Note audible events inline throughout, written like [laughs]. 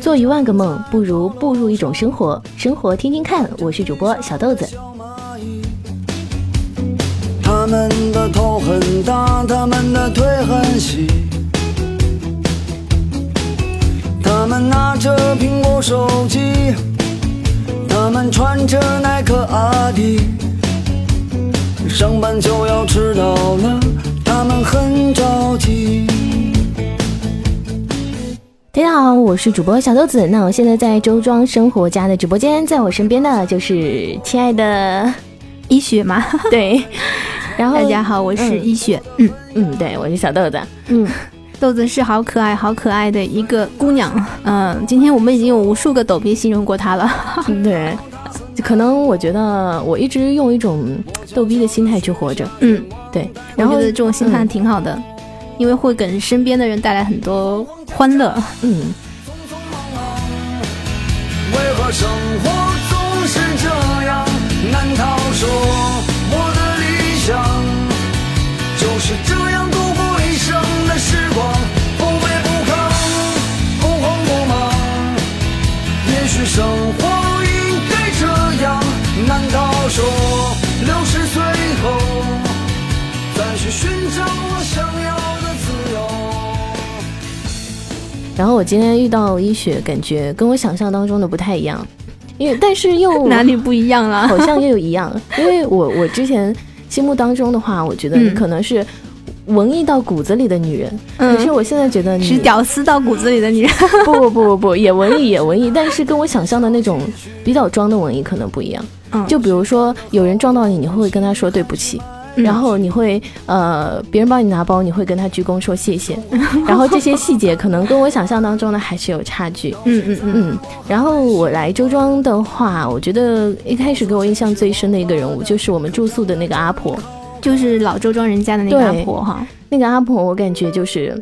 做一万个梦，不如步入一种生活。生活听听看，我是主播小豆子。他们的头很大，他们的腿很细，他们拿着苹果手机，他们穿着耐克阿迪，上班就要迟到了，他们很着急。大家好，我是主播小豆子。那我现在在周庄生活家的直播间，在我身边的就是亲爱的一雪嘛。对，[laughs] 然后大家好，我是一雪。嗯嗯，对，我是小豆子。嗯，豆子是好可爱、好可爱的一个姑娘。嗯，今天我们已经有无数个逗逼形容过她了。[laughs] [laughs] 对，可能我觉得我一直用一种逗逼的心态去活着。嗯，对，然后这种心态挺好的。因为会给身边的人带来很多欢乐。嗯。为何生活去寻找我想要的自由？然后我今天遇到一雪，感觉跟我想象当中的不太一样，因为但是又 [laughs] 哪里不一样了？[laughs] 好像又有一样，因为我我之前心目当中的话，我觉得你可能是文艺到骨子里的女人，可是我现在觉得你是屌丝到骨子里的女人。[laughs] 不不不不不，也文艺也文艺，但是跟我想象的那种比较装的文艺可能不一样。嗯，就比如说有人撞到你，你会不会跟他说对不起？然后你会呃，别人帮你拿包，你会跟他鞠躬说谢谢。[laughs] 然后这些细节可能跟我想象当中的还是有差距。嗯嗯嗯。然后我来周庄的话，我觉得一开始给我印象最深的一个人物就是我们住宿的那个阿婆，就是老周庄人家的那个阿婆哈。那个阿婆，我感觉就是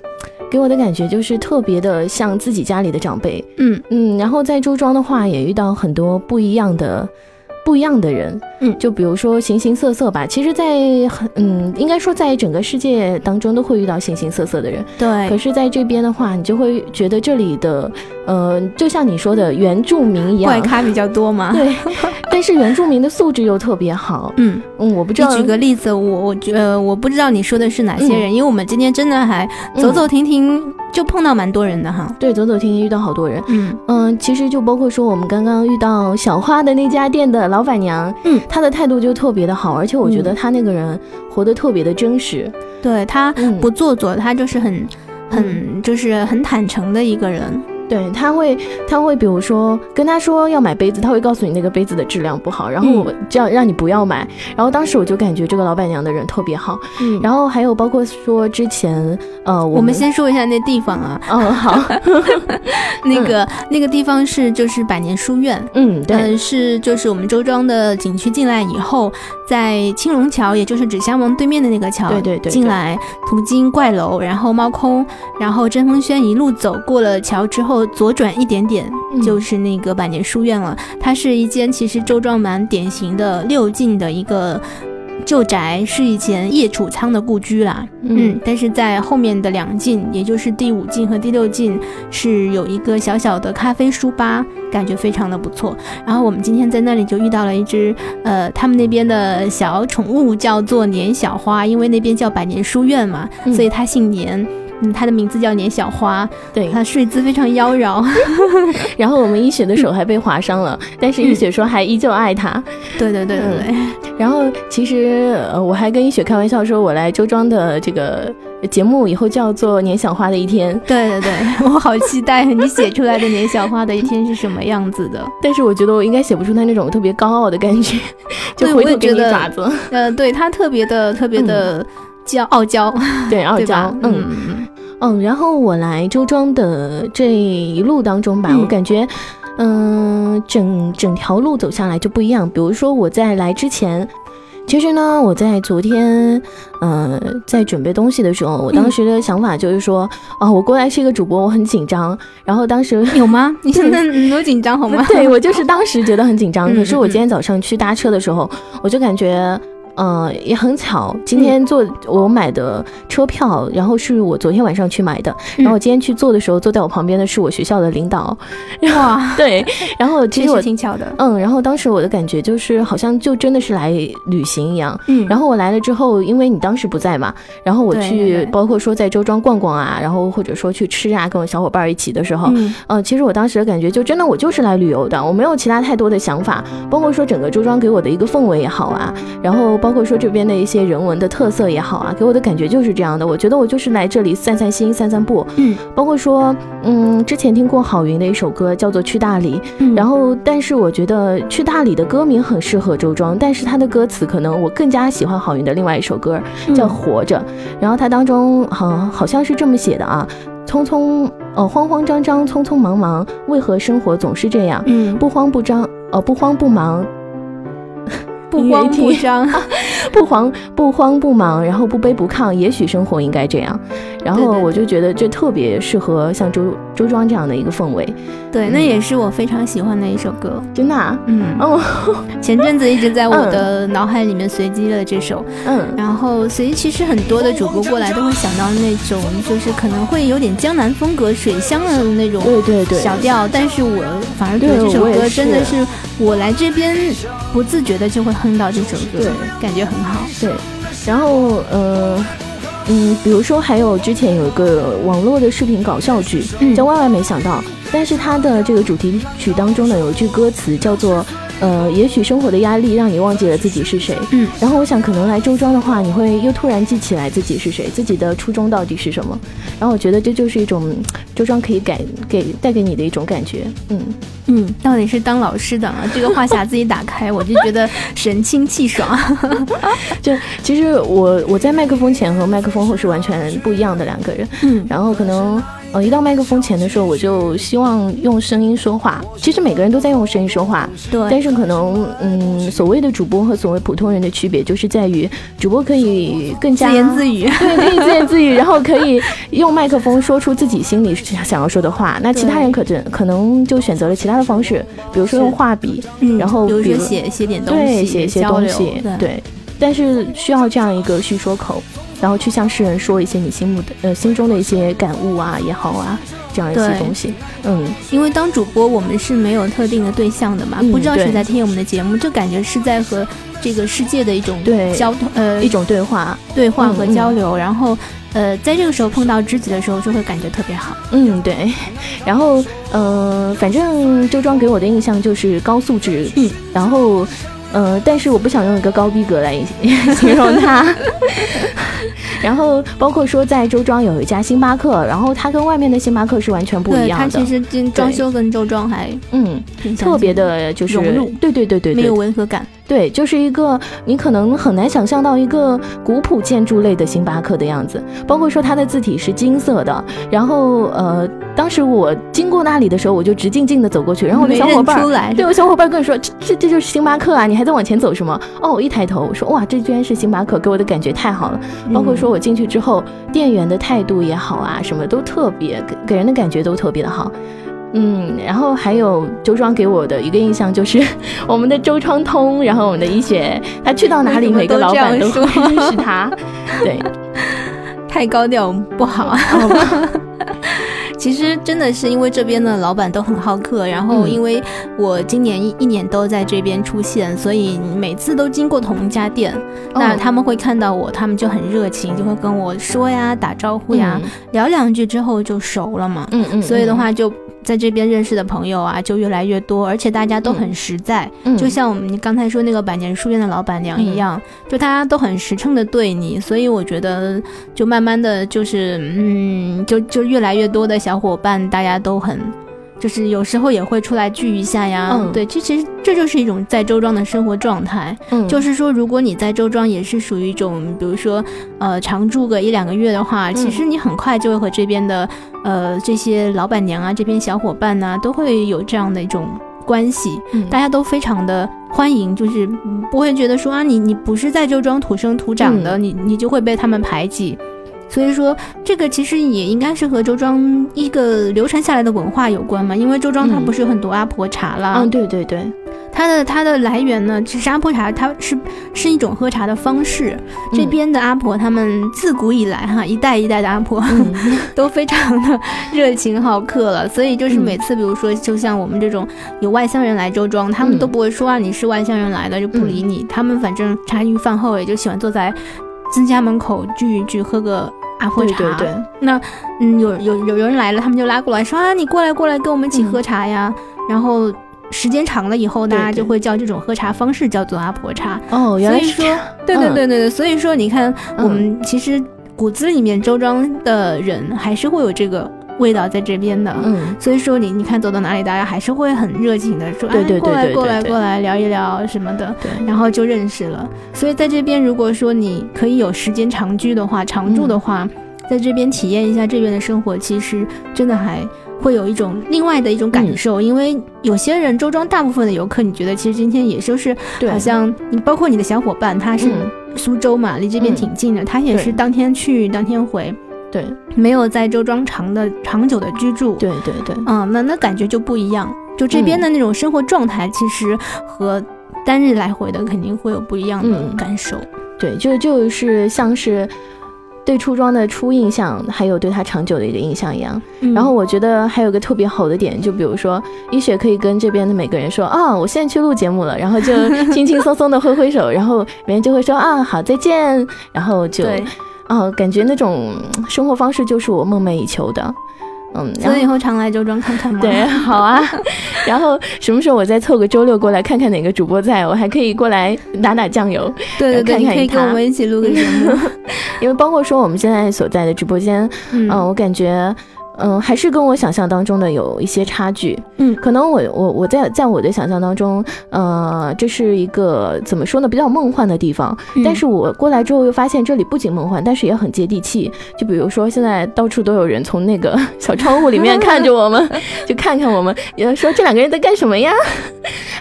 给我的感觉就是特别的像自己家里的长辈。嗯嗯。然后在周庄的话，也遇到很多不一样的。不一样的人，嗯，就比如说形形色色吧。其实，在很嗯，应该说在整个世界当中都会遇到形形色色的人，对。可是在这边的话，你就会觉得这里的，呃，就像你说的原住民一样，怪咖比较多嘛。对。但是原住民的素质又特别好，嗯嗯，我不知道。你举个例子，我我觉呃，我不知道你说的是哪些人，因为我们今天真的还走走停停就碰到蛮多人的哈。对，走走停停遇到好多人，嗯嗯，其实就包括说我们刚刚遇到小花的那家店的。老板娘，嗯，她的态度就特别的好，而且我觉得她那个人活得特别的真实，对她不做作，她就是很很就是很坦诚的一个人。对他会，他会，比如说跟他说要买杯子，他会告诉你那个杯子的质量不好，然后我这样让你不要买。然后当时我就感觉这个老板娘的人特别好。嗯，然后还有包括说之前，呃，我们先说一下那地方啊。嗯，好，[laughs] 那个那个地方是就是百年书院。嗯，对，是就是我们周庄的景区进来以后，在青龙桥，也就是纸箱王对面的那个桥，对对对，进来途经怪楼，然后猫空，然后针锋轩一路走过了桥之后。后左转一点点就是那个百年书院了。它是一间其实周庄蛮典型的六进的一个旧宅，是以前叶楚仓的故居啦。嗯，但是在后面的两进，也就是第五进和第六进，是有一个小小的咖啡书吧，感觉非常的不错。然后我们今天在那里就遇到了一只呃，他们那边的小宠物叫做年小花，因为那边叫百年书院嘛，所以它姓年。嗯，他的名字叫年小花，对，他睡姿非常妖娆。[laughs] [laughs] 然后我们一雪的手还被划伤了，但是一雪说还依旧爱它。对对对对对。然后其实呃，我还跟一雪开玩笑说，我来周庄的这个节目以后叫做年小花的一天。对对对，[laughs] 我好期待你写出来的年小花的一天是什么样子的。但是我觉得我应该写不出他那种特别高傲的感觉，就回头给你爪子。呃，对他特别的特别的。骄傲娇，[laughs] 对傲娇，嗯嗯，然后我来周庄的这一路当中吧，我感觉，嗯，整整条路走下来就不一样。比如说我在来之前，其实呢，我在昨天，呃，在准备东西的时候，我当时的想法就是说，啊，我过来是一个主播，我很紧张。然后当时有吗？[laughs] 你现在有紧张好吗？对我就是当时觉得很紧张。可是我今天早上去搭车的时候，我就感觉。嗯，也很巧，今天坐我买的车票，然后是我昨天晚上去买的，然后我今天去坐的时候，坐在我旁边的是我学校的领导，哇，[laughs] 对，然后其实我挺巧的，嗯，然后当时我的感觉就是好像就真的是来旅行一样，嗯，然后我来了之后，因为你当时不在嘛，然后我去包括说在周庄逛逛啊，然后或者说去吃啊，跟我小伙伴一起的时候，嗯，其实我当时的感觉就真的我就是来旅游的，我没有其他太多的想法，包括说整个周庄给我的一个氛围也好啊，然后。包括说这边的一些人文的特色也好啊，给我的感觉就是这样的。我觉得我就是来这里散散心、散散步。嗯，包括说，嗯，之前听过郝云的一首歌叫做《去大理》，然后但是我觉得《去大理》的歌名很适合周庄，但是他的歌词可能我更加喜欢郝云的另外一首歌叫《活着》，然后它当中好好像是这么写的啊：匆匆呃慌慌张张，匆匆忙忙，为何生活总是这样？嗯，不慌不张，呃不慌不忙。[laughs] 不慌不张，不慌不慌不忙，然后不卑不亢，也许生活应该这样。然后我就觉得这特别适合像周周庄这样的一个氛围。对，那也是我非常喜欢的一首歌，真的。嗯哦，[laughs] 前阵子一直在我的脑海里面随机了这首。嗯，然后所以其实很多的主播过来都会想到那种就是可能会有点江南风格、水乡的那种对对对小调，但是我反而觉得这首歌真的是我来这边不自觉的就会哼到这首歌，对，感觉很好。对，然后呃。嗯，比如说还有之前有一个网络的视频搞笑剧，叫万万没想到，但是它的这个主题曲当中呢有一句歌词叫做。呃，也许生活的压力让你忘记了自己是谁。嗯，然后我想，可能来周庄的话，你会又突然记起来自己是谁，自己的初衷到底是什么。然后我觉得这就是一种周庄可以给给带给你的一种感觉。嗯嗯，到底是当老师的啊这个话匣子一打开，我就觉得神清气爽。[laughs] 就其实我我在麦克风前和麦克风后是完全不一样的两个人。嗯，然后可能。呃，一到麦克风前的时候，我就希望用声音说话。其实每个人都在用声音说话，对。但是可能，嗯，所谓的主播和所谓普通人的区别，就是在于主播可以更加自言自语，对，可以自言自语，然后可以用麦克风说出自己心里想要说的话。那其他人可能可能就选择了其他的方式，比如说用画笔，然后比如说写写点东西，对，写一些东西，对。但是需要这样一个叙说口。然后去向世人说一些你心目的呃心中的一些感悟啊也好啊这样一些东西，嗯，因为当主播我们是没有特定的对象的嘛，不知道谁在听我们的节目，就感觉是在和这个世界的一种对。交通呃一种对话。对话和交流，然后呃在这个时候碰到知己的时候就会感觉特别好，嗯对，[laughs] 然后呃反正周庄给我的印象就是高素质，嗯，然后。嗯，但是我不想用一个高逼格来形 [laughs] 容他。[laughs] 然后包括说在周庄有一家星巴克，然后它跟外面的星巴克是完全不一样的。它其实跟装修跟周庄还嗯特别的就是融入，对对对对，没有违和感。对，就是一个你可能很难想象到一个古朴建筑类的星巴克的样子。包括说它的字体是金色的，然后呃，当时我经过那里的时候，我就直静静的走过去，然后我的小伙伴对我小伙伴跟我说：“这这这就是星巴克啊，你还在往前走什么？”哦，我一抬头我说：“哇，这居然是星巴克，给我的感觉太好了。”包括说我进去之后，店员的态度也好啊，什么都特别给给人的感觉都特别的好。嗯，然后还有周庄给我的一个印象就是 [laughs] 我们的周庄通，然后我们的医学，他去到哪里每个老板都会认识他，对，太高调不好。[laughs] 其实真的是因为这边的老板都很好客，然后因为我今年一一年都在这边出现，所以每次都经过同一家店，那他们会看到我，他们就很热情，就会跟我说呀，打招呼呀，聊两句之后就熟了嘛。嗯嗯，所以的话就。在这边认识的朋友啊，就越来越多，而且大家都很实在，就像我们刚才说那个百年书院的老板娘一样，就大家都很实诚的对你，所以我觉得就慢慢的就是，嗯，就就越来越多的小伙伴，大家都很。就是有时候也会出来聚一下呀，嗯，对，这其实这就是一种在周庄的生活状态。嗯，就是说，如果你在周庄也是属于一种，比如说，呃，常住个一两个月的话，其实你很快就会和这边的，呃，这些老板娘啊，这边小伙伴呐，都会有这样的一种关系，大家都非常的欢迎，就是不会觉得说啊，你你不是在周庄土生土长的，你你就会被他们排挤。所以说，这个其实也应该是和周庄一个流传下来的文化有关嘛，因为周庄它不是有很多阿婆茶啦，嗯，对对对。它的它的来源呢，其实阿婆茶它是是一种喝茶的方式。这边的阿婆他们自古以来哈，一代一代的阿婆 [laughs] 都非常的热情好客了。所以就是每次，比如说就像我们这种有外乡人来周庄，他们都不会说啊你是外乡人来的就不理你。他们反正茶余饭后也就喜欢坐在自家门口聚一聚，喝个阿婆茶。对对对。那嗯，有有有人来了，他们就拉过来说啊你过来过来跟我们一起喝茶呀，然后。时间长了以后，大家就会叫这种喝茶方式叫做阿婆茶。哦，原来是说，对对对对对，所以说你看，我们其实骨子里面周庄的人还是会有这个味道在这边的。嗯，所以说你你看走到哪里，大家还是会很热情的说，对对对过来过来过来聊一聊什么的，对，然后就认识了。所以在这边，如果说你可以有时间长居的话，常住的话，在这边体验一下这边的生活，其实真的还。会有一种另外的一种感受，因为有些人周庄大部分的游客，你觉得其实今天也就是好像你包括你的小伙伴，他是苏州嘛，离这边挺近的，他也是当天去当天回，对，没有在周庄长的长久的居住，对对对，嗯，那那感觉就不一样，就这边的那种生活状态，其实和单日来回的肯定会有不一样的感受，对，就就是像是。对初庄的初印象，还有对他长久的一个印象一样。然后我觉得还有个特别好的点，就比如说一雪可以跟这边的每个人说啊，我现在去录节目了，然后就轻轻松松的挥挥手，然后别人就会说啊，好再见，然后就，啊，感觉那种生活方式就是我梦寐以求的。嗯，所以以后常来周庄看看吗？对，好啊。[laughs] 然后什么时候我再凑个周六过来看看哪个主播在，我还可以过来打打酱油。对对对，可以跟我们一起录个节目。[laughs] 因为包括说我们现在所在的直播间，嗯，我感觉。嗯，还是跟我想象当中的有一些差距。嗯，可能我我我在在我的想象当中，呃，这是一个怎么说呢，比较梦幻的地方。但是我过来之后又发现，这里不仅梦幻，但是也很接地气。就比如说，现在到处都有人从那个 [laughs] 小窗户里面看着我们，[laughs] 就看看我们，也说这两个人在干什么呀？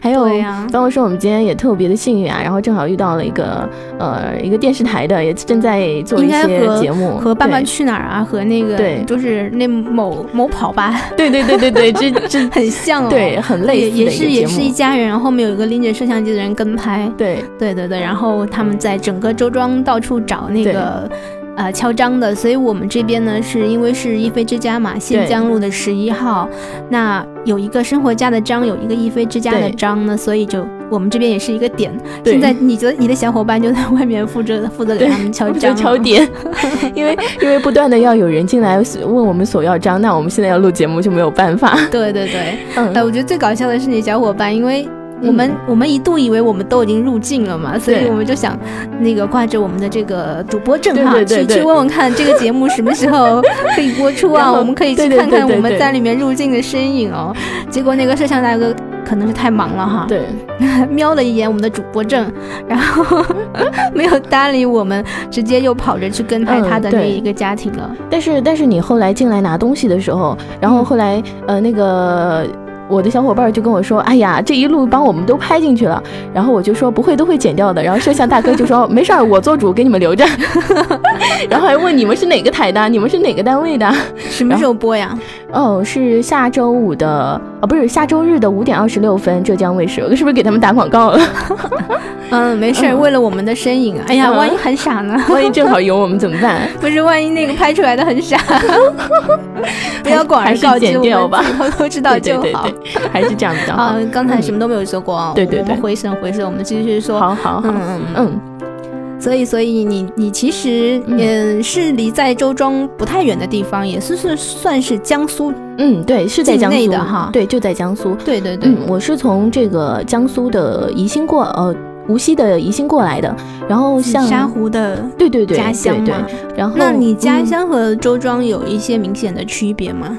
还有，包括说我们今天也特别的幸运啊，然后正好遇到了一个呃一个电视台的，也正在做一些节目，和《爸爸去哪儿》啊，和那个对，就是那。某某跑吧，[laughs] 对对对对对，这这 [laughs] 很像哦，对，很类似也是也是一家人，然后后面有一个拎着摄像机的人跟拍，对。对对对，然后他们在整个周庄到处找那个。呃，敲章的，所以我们这边呢，是因为是一飞之家嘛，新疆路的十一号，那有一个生活家的章，有一个一飞之家的章呢，所以就我们这边也是一个点。现在你觉得你的小伙伴就在外面负责负责给他们敲章，敲点，[laughs] 因为因为不断的要有人进来问我们索要章，那我们现在要录节目就没有办法。对对对，嗯，我觉得最搞笑的是你小伙伴，因为。我们我们一度以为我们都已经入境了嘛，所以我们就想那个挂着我们的这个主播证哈，去去问问看这个节目什么时候可以播出啊？[laughs] 我们可以去看看我们在里面入境的身影哦。结果那个摄像大哥可能是太忙了哈，对，[laughs] 瞄了一眼我们的主播证，[laughs] 然后 [laughs] 没有搭理我们，直接又跑着去跟拍他的那一个家庭了。但是但是你后来进来拿东西的时候，然后后来呃那个。我的小伙伴就跟我说：“哎呀，这一路把我们都拍进去了。”然后我就说：“不会，都会剪掉的。”然后摄像大哥就说：“没事儿，我做主，给你们留着。[laughs] ”然后还问你们是哪个台的，你们是哪个单位的，什么时候播呀？哦，是下周五的，哦，不是下周日的五点二十六分，浙江卫视。我 [laughs] 是不是给他们打广告了？[laughs] 嗯，没事儿，为了我们的身影。哎呀，万一很傻呢？万一正好有我们怎么办？不是，万一那个拍出来的很傻，不要广而告之，我们偷偷知道就好。[laughs] 还是这样的。好，刚才什么都没有说过啊。对对对，回神回神，我们继续说。好好好，嗯嗯嗯。所以，所以你你其实嗯是离在周庄不太远的地方，也是是算是江苏，嗯对，是在江苏的哈，对，就在江苏，对对对，我是从这个江苏的宜兴过，呃，无锡的宜兴过来的，然后像沙湖的，对对对，家乡嘛，然后那你家乡和周庄有一些明显的区别吗？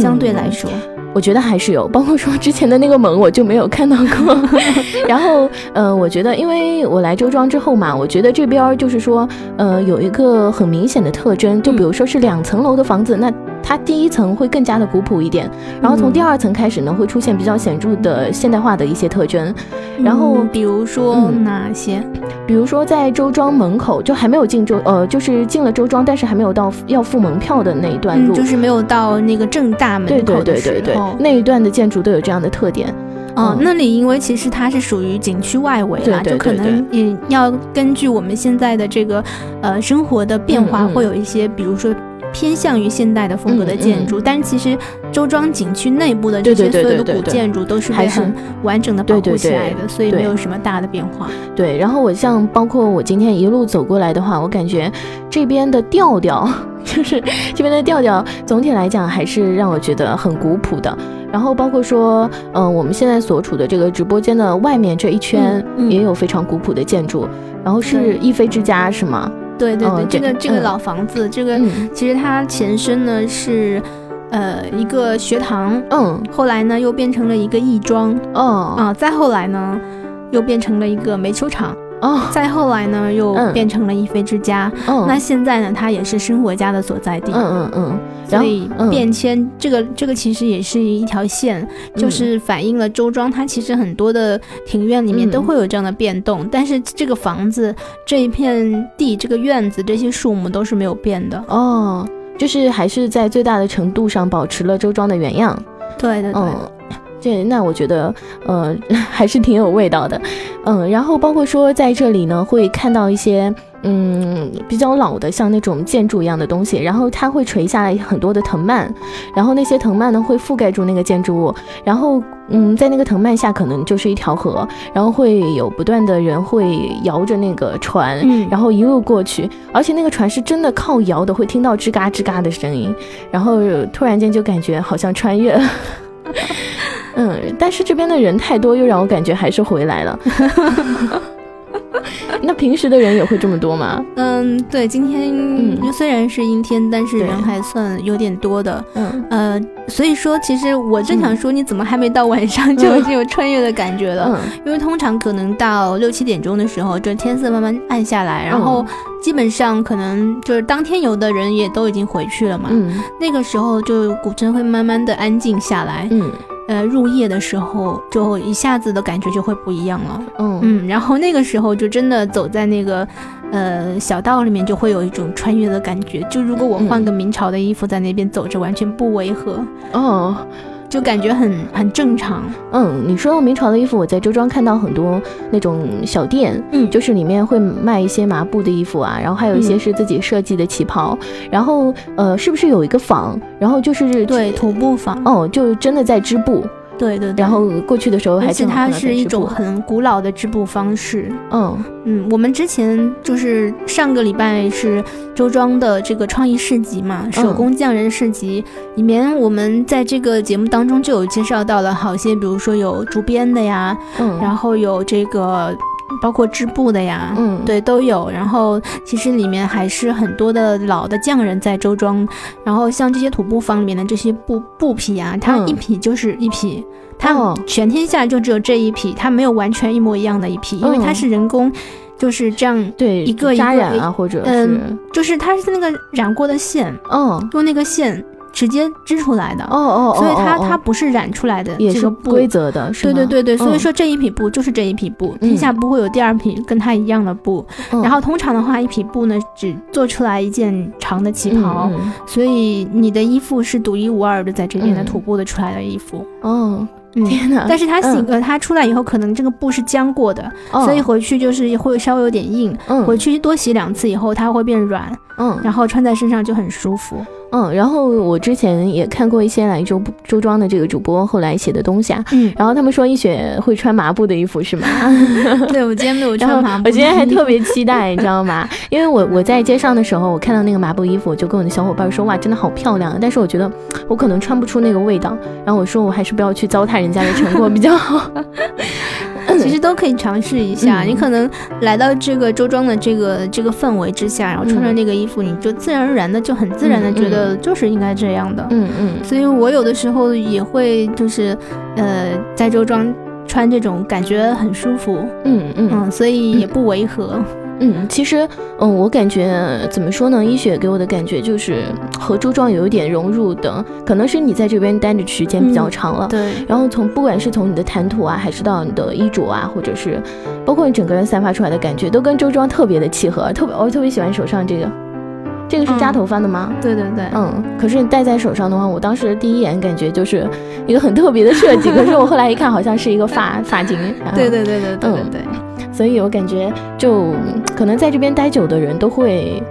相对来说。我觉得还是有，[laughs] 包括说之前的那个门我就没有看到过。[laughs] 然后，呃，我觉得，因为我来周庄之后嘛，我觉得这边就是说，呃，有一个很明显的特征，就比如说是两层楼的房子，那。它第一层会更加的古朴一点，然后从第二层开始呢，会出现比较显著的现代化的一些特征。然后比如说哪些？比如说在周庄门口，就还没有进周，呃，就是进了周庄，但是还没有到要付门票的那一段路，就是没有到那个正大门口的时候，那一段的建筑都有这样的特点。哦，那里因为其实它是属于景区外围啦，就可能也要根据我们现在的这个呃生活的变化，会有一些，比如说。偏向于现代的风格的建筑，但是其实周庄景区内部的这些所有的古建筑都是被很完整的保护起来的，所以没有什么大的变化。对，然后我像包括我今天一路走过来的话，我感觉这边的调调，[laughs] 就是这边的调调，总体来讲还是让我觉得很古朴的。然后包括说，嗯，我们现在所处的这个直播间的外面这一圈也有非常古朴的建筑，然后是逸飞之家是吗？对对对，这个这个老房子，这个其实它前身呢是，呃，一个学堂，嗯，后来呢又变成了一个义庄，嗯，啊，再后来呢又变成了一个煤球厂。哦，再后来呢，又变成了一飞之家。嗯，那现在呢，它也是生活家的所在地。嗯嗯嗯。所以变迁这个这个其实也是一条线，就是反映了周庄它其实很多的庭院里面都会有这样的变动，但是这个房子这一片地这个院子这些树木都是没有变的。哦，就是还是在最大的程度上保持了周庄的原样。对对对。对，那我觉得，呃，[laughs] 还是挺有味道的，嗯，然后包括说在这里呢，会看到一些，嗯，比较老的，像那种建筑一样的东西，然后它会垂下来很多的藤蔓，然后那些藤蔓呢会覆盖住那个建筑物，然后，嗯，在那个藤蔓下可能就是一条河，然后会有不断的人会摇着那个船，然后一路过去，而且那个船是真的靠摇的，会听到吱嘎吱嘎的声音，然后突然间就感觉好像穿越了。[laughs] 嗯，但是这边的人太多，又让我感觉还是回来了。[laughs] 那平时的人也会这么多吗？嗯，对，今天虽然是阴天，但是人还算有点多的。嗯，呃，所以说，其实我正想说，你怎么还没到晚上就已经有穿越的感觉了？嗯，因为通常可能到六七点钟的时候，就天色慢慢暗下来，然后基本上可能就是当天游的人也都已经回去了嘛。嗯，那个时候就古镇会慢慢的安静下来。嗯。呃，入夜的时候就一下子的感觉就会不一样了。嗯嗯，然后那个时候就真的走在那个呃小道里面，就会有一种穿越的感觉。就如果我换个明朝的衣服在那边走着，完全不违和。哦。就感觉很很正常。嗯，你说到明朝的衣服，我在周庄看到很多那种小店，嗯，就是里面会卖一些麻布的衣服啊，然后还有一些是自己设计的旗袍。然后，呃，是不是有一个坊？然后就是对徒步坊，哦，就真的在织布。对对，然后过去的时候，而且它是一种很古老的织布方式。嗯嗯，我们之前就是上个礼拜是周庄的这个创意市集嘛，手工匠人市集里面，我们在这个节目当中就有介绍到了好些，比如说有竹编的呀，嗯，然后有这个。包括织布的呀，嗯，对，都有。然后其实里面还是很多的老的匠人在周庄。然后像这些土布坊里面的这些布布匹啊，它一匹就是一匹，它全天下就只有这一匹，它没有完全一模一样的一匹，因为它是人工，就是这样对一个扎染啊，或者嗯，就是它是那个染过的线，嗯，用那个线。直接织出来的哦哦，所以它它不是染出来的，也是规则的，对对对对，所以说这一匹布就是这一匹布，天下不会有第二匹跟它一样的布。然后通常的话，一匹布呢只做出来一件长的旗袍，所以你的衣服是独一无二的，在这边的土布的出来的衣服。哦。天哪！但是它洗呃，它出来以后，可能这个布是浆过的，所以回去就是会稍微有点硬。嗯，回去多洗两次以后，它会变软。嗯，然后穿在身上就很舒服。嗯，然后我之前也看过一些来周周庄的这个主播后来写的东西啊。嗯，然后他们说一雪会穿麻布的衣服是吗？[laughs] 对，我今天没有穿麻布。我今天还特别期待，[laughs] 你知道吗？因为我我在街上的时候，我看到那个麻布衣服，我就跟我的小伙伴说，哇，真的好漂亮。但是我觉得我可能穿不出那个味道。然后我说，我还是不要去糟蹋人。人家的成果比较好，[laughs] 其实都可以尝试一下。你可能来到这个周庄的这个这个氛围之下，然后穿着那个衣服，你就自然而然的就很自然的觉得就是应该这样的。嗯嗯。所以我有的时候也会就是呃在周庄穿这种感觉很舒服。嗯嗯嗯。所以也不违和。嗯，其实，嗯，我感觉怎么说呢？一雪给我的感觉就是和周庄有一点融入的，可能是你在这边待的时间比较长了。对。然后从不管是从你的谈吐啊，还是到你的衣着啊，或者是包括你整个人散发出来的感觉，都跟周庄特别的契合。特别，我特别喜欢手上这个，这个是扎头发的吗？对对对。嗯，可是你戴在手上的话，我当时第一眼感觉就是一个很特别的设计。可是我后来一看，好像是一个发 [laughs] 发巾。对对对对对对对。所以我感觉，就可能在这边待久的人都会。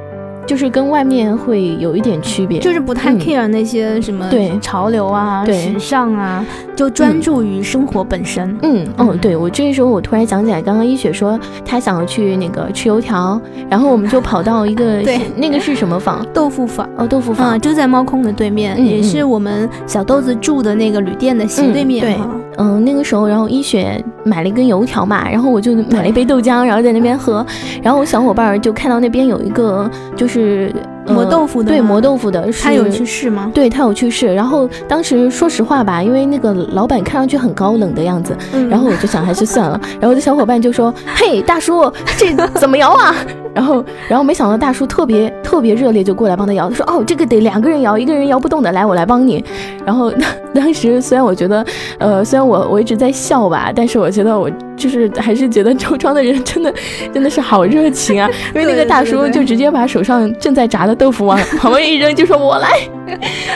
就是跟外面会有一点区别，就是不太 care 那些什么对。潮流啊、时尚啊，就专注于生活本身。嗯哦，对我这时候我突然想起来，刚刚一雪说她想要去那个吃油条，然后我们就跑到一个 [laughs] 对。那个是什么坊？豆腐坊。哦，豆腐坊。就在猫空的对面，也是我们小豆子住的那个旅店的斜对面。对，嗯，那个时候然后一雪买了一根油条嘛，然后我就买了一杯豆浆，然后在那边喝，然后我小伙伴就看到那边有一个就是。是磨豆腐的，对磨豆腐的，他有去世吗？对他有去世。然后当时说实话吧，因为那个老板看上去很高冷的样子，然后我就想还是算了。[laughs] 然后我的小伙伴就说：“嘿，大叔，这怎么摇啊？” [laughs] 然后，然后没想到大叔特别特别热烈，就过来帮他摇。他说：“哦，这个得两个人摇，一个人摇不动的，来，我来帮你。”然后当时虽然我觉得，呃，虽然我我一直在笑吧，但是我觉得我。就是还是觉得周庄的人真的 [laughs] 真的是好热情啊！[laughs] 因为那个大叔就直接把手上正在炸的豆腐往 [laughs] 旁边一扔，就说我来。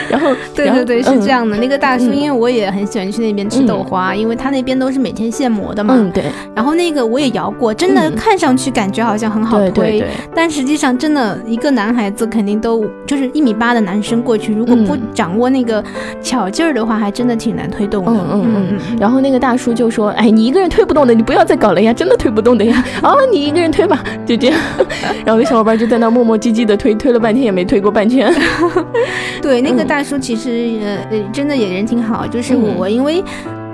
然后对对对，是这样的。那个大叔，因为我也很喜欢去那边吃豆花，因为他那边都是每天现磨的嘛。嗯，对。然后那个我也摇过，真的看上去感觉好像很好推，但实际上真的一个男孩子肯定都就是一米八的男生过去，如果不掌握那个巧劲儿的话，还真的挺难推动的。嗯嗯嗯。然后那个大叔就说：“哎，你一个人推不动。”你不要再搞了呀，真的推不动的呀！啊，你一个人推吧，就这样。[laughs] 然后那小伙伴就在那磨磨唧唧的推，推了半天也没推过半圈。[laughs] 对，那个大叔其实呃真的也人挺好，就是我因为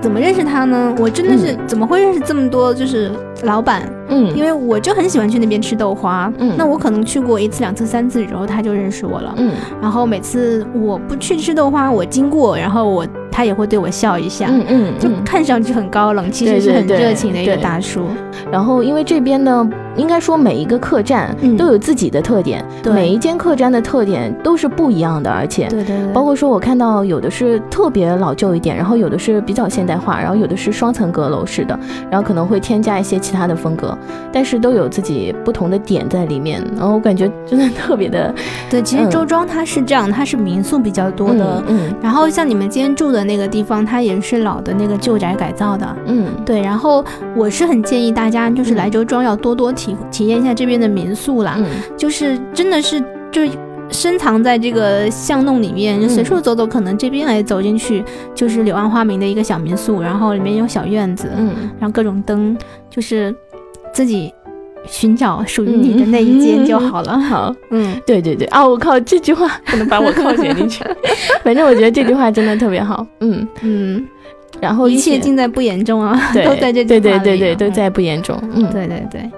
怎么认识他呢？我真的是怎么会认识这么多就是老板？嗯，因为我就很喜欢去那边吃豆花。嗯，那我可能去过一次、两次、三次，然后他就认识我了。嗯，然后每次我不去吃豆花，我经过，然后我。他也会对我笑一下，嗯嗯，就看上去很高冷，其实是很热情的一个大叔。然后，因为这边呢，应该说每一个客栈都有自己的特点，每一间客栈的特点都是不一样的，而且，对对对，包括说我看到有的是特别老旧一点，然后有的是比较现代化，然后有的是双层阁楼式的，然后可能会添加一些其他的风格，但是都有自己不同的点在里面。然后我感觉真的特别的，对，其实周庄它是这样，它是民宿比较多的，嗯，然后像你们今天住的。那个地方它也是老的那个旧宅改造的，嗯，对。然后我是很建议大家就是来周庄要多多体体验一下这边的民宿啦，就是真的是就深藏在这个巷弄里面，就随处走走，可能这边哎走进去就是柳暗花明的一个小民宿，然后里面有小院子，嗯，然后各种灯，就是自己。寻找属于你的那一间就好了。好，嗯，对对对啊！我靠，这句话 [laughs] 不能把我靠写进去。[laughs] 反正我觉得这句话真的特别好。嗯嗯，然后一切尽在不言中啊，都在这对对对对都在不言中。嗯，对对对，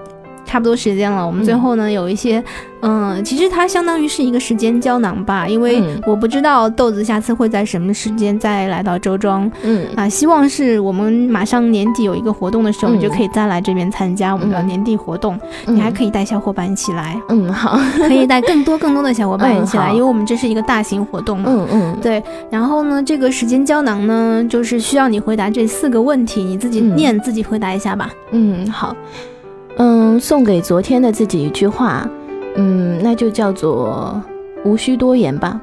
差不多时间了，我们最后呢有一些。嗯，其实它相当于是一个时间胶囊吧，因为我不知道豆子下次会在什么时间再来到周庄。嗯啊，希望是我们马上年底有一个活动的时候，你就可以再来这边参加我们的年底活动。你还可以带小伙伴一起来。嗯，好，[laughs] 可以带更多更多的小伙伴一起来，因为我们这是一个大型活动。嗯嗯，对。然后呢，这个时间胶囊呢，就是需要你回答这四个问题，你自己念，自己回答一下吧。嗯，好。嗯，送给昨天的自己一句话。嗯，那就叫做无需多言吧，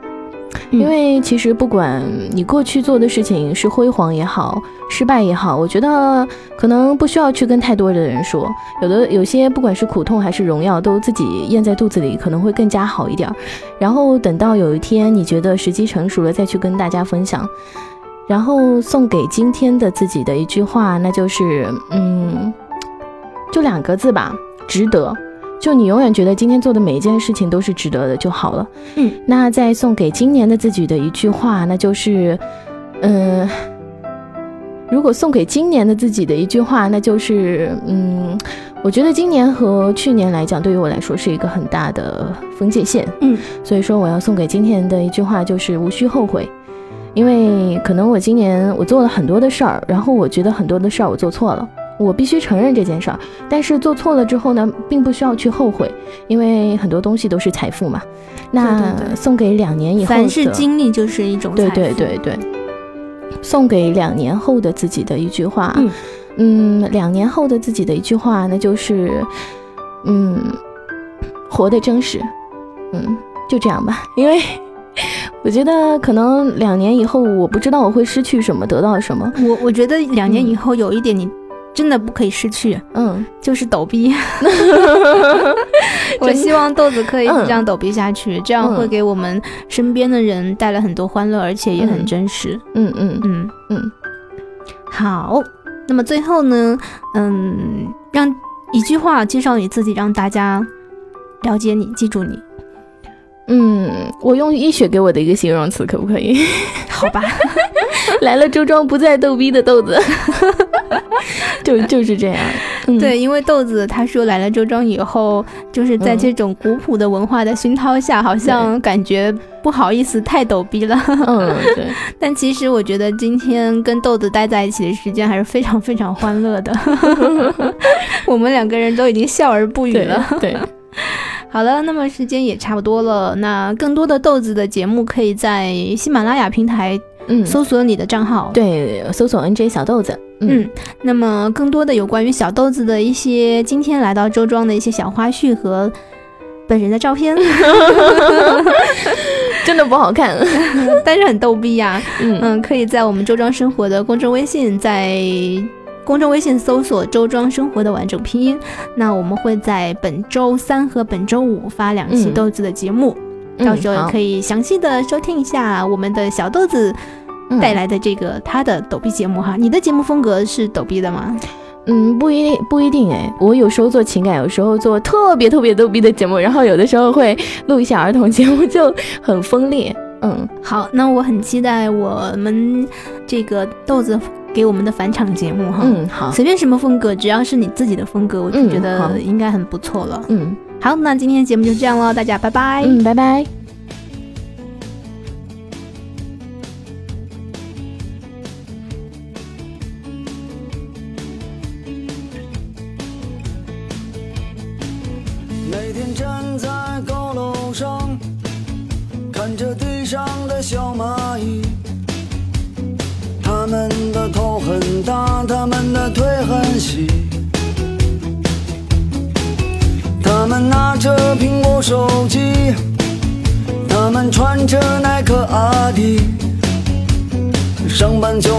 因为其实不管你过去做的事情是辉煌也好，失败也好，我觉得可能不需要去跟太多的人说，有的有些不管是苦痛还是荣耀，都自己咽在肚子里，可能会更加好一点。然后等到有一天你觉得时机成熟了，再去跟大家分享。然后送给今天的自己的一句话，那就是嗯，就两个字吧，值得。就你永远觉得今天做的每一件事情都是值得的就好了。嗯，那再送给今年的自己的一句话，那就是，嗯，如果送给今年的自己的一句话，那就是，嗯，我觉得今年和去年来讲，对于我来说是一个很大的分界线。嗯，所以说我要送给今天的一句话就是无需后悔，因为可能我今年我做了很多的事儿，然后我觉得很多的事儿我做错了。我必须承认这件事儿。但是做错了之后呢，并不需要去后悔，因为很多东西都是财富嘛。那送给两年以后，凡是经历就是一种对对对对。送给两年后的自己的一句话，嗯，两年后的自己的一句话，那就是，嗯，活得真实，嗯，就这样吧，因为。我觉得可能两年以后，我不知道我会失去什么，得到什么。我我觉得两年以后有一点你真的不可以失去，嗯，就是抖逼。[laughs] 我希望豆子可以这样抖逼下去，这样会给我们身边的人带来很多欢乐，而且也很真实。嗯嗯嗯嗯。好，那么最后呢，嗯，让一句话介绍你自己，让大家了解你，记住你。嗯，我用医学给我的一个形容词，可不可以？好吧，[laughs] [laughs] 来了周庄不再逗逼的豆子，[laughs] 就就是这样。对，因为豆子他说来了周庄以后，就是在这种古朴的文化的熏陶下，好像感觉不好意思太逗逼了。嗯，对。[laughs] 但其实我觉得今天跟豆子待在一起的时间还是非常非常欢乐的。我们两个人都已经笑而不语了。对。好了，那么时间也差不多了。那更多的豆子的节目，可以在喜马拉雅平台，嗯，搜索你的账号，对，搜索 NJ 小豆子，嗯。那么更多的有关于小豆子的一些今天来到周庄的一些小花絮和本人的照片，[laughs] 真的不好看，[laughs] 但是很逗逼呀。嗯，可以在我们周庄生活的公众微信在。公众微信搜索“周庄生活”的完整拼音，那我们会在本周三和本周五发两期豆子的节目，到时候可以详细的收听一下我们的小豆子带来的这个他的抖逼节目哈。你的节目风格是抖逼的吗？嗯，不一定，不一定哎。我有时候做情感，有时候做特别特别逗逼的节目，然后有的时候会录一下儿童节目，就很锋利。嗯，好，那我很期待我们这个豆子。给我们的返场节目哈，嗯好，随便什么风格，只要是你自己的风格，我就觉得应该很不错了。嗯，好，那今天的节目就这样了，大家拜拜。嗯，拜拜。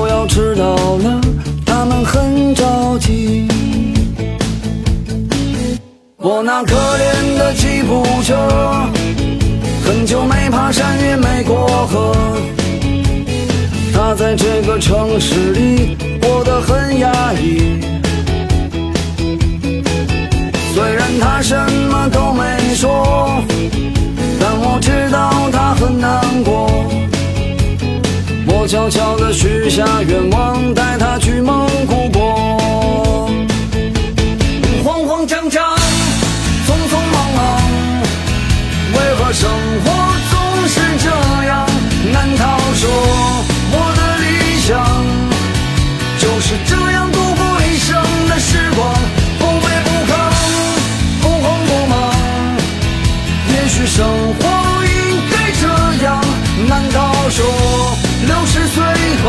要迟到了，他们很着急。我那可怜的吉普车，很久没爬山也没过河。他在这个城市里过得很压抑，虽然他什么都没说，但我知道他很难过。悄悄地许下愿望，带他去蒙古国。以后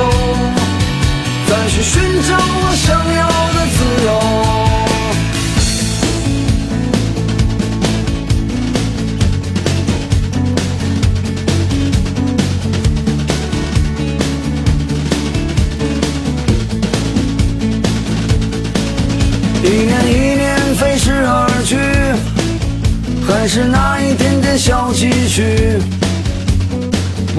再去寻找我想要的自由？一年一年飞逝而去，还是那一点点小积蓄。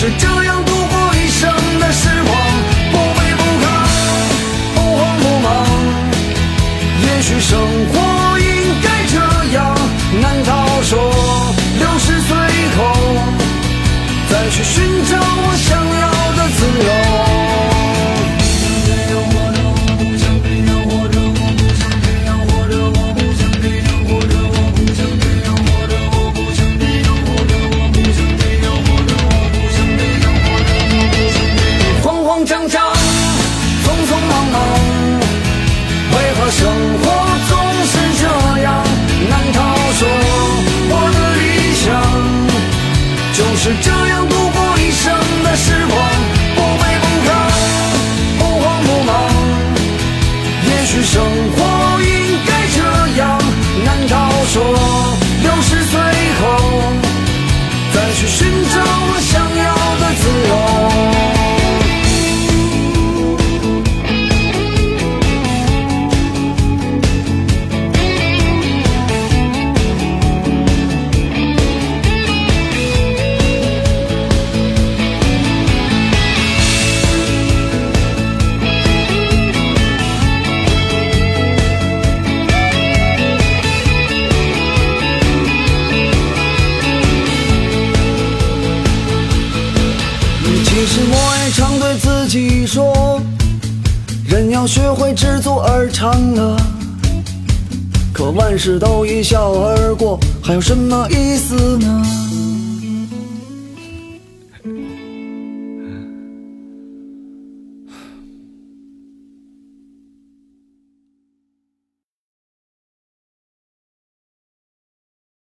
是这样一笑而过还有什么意思？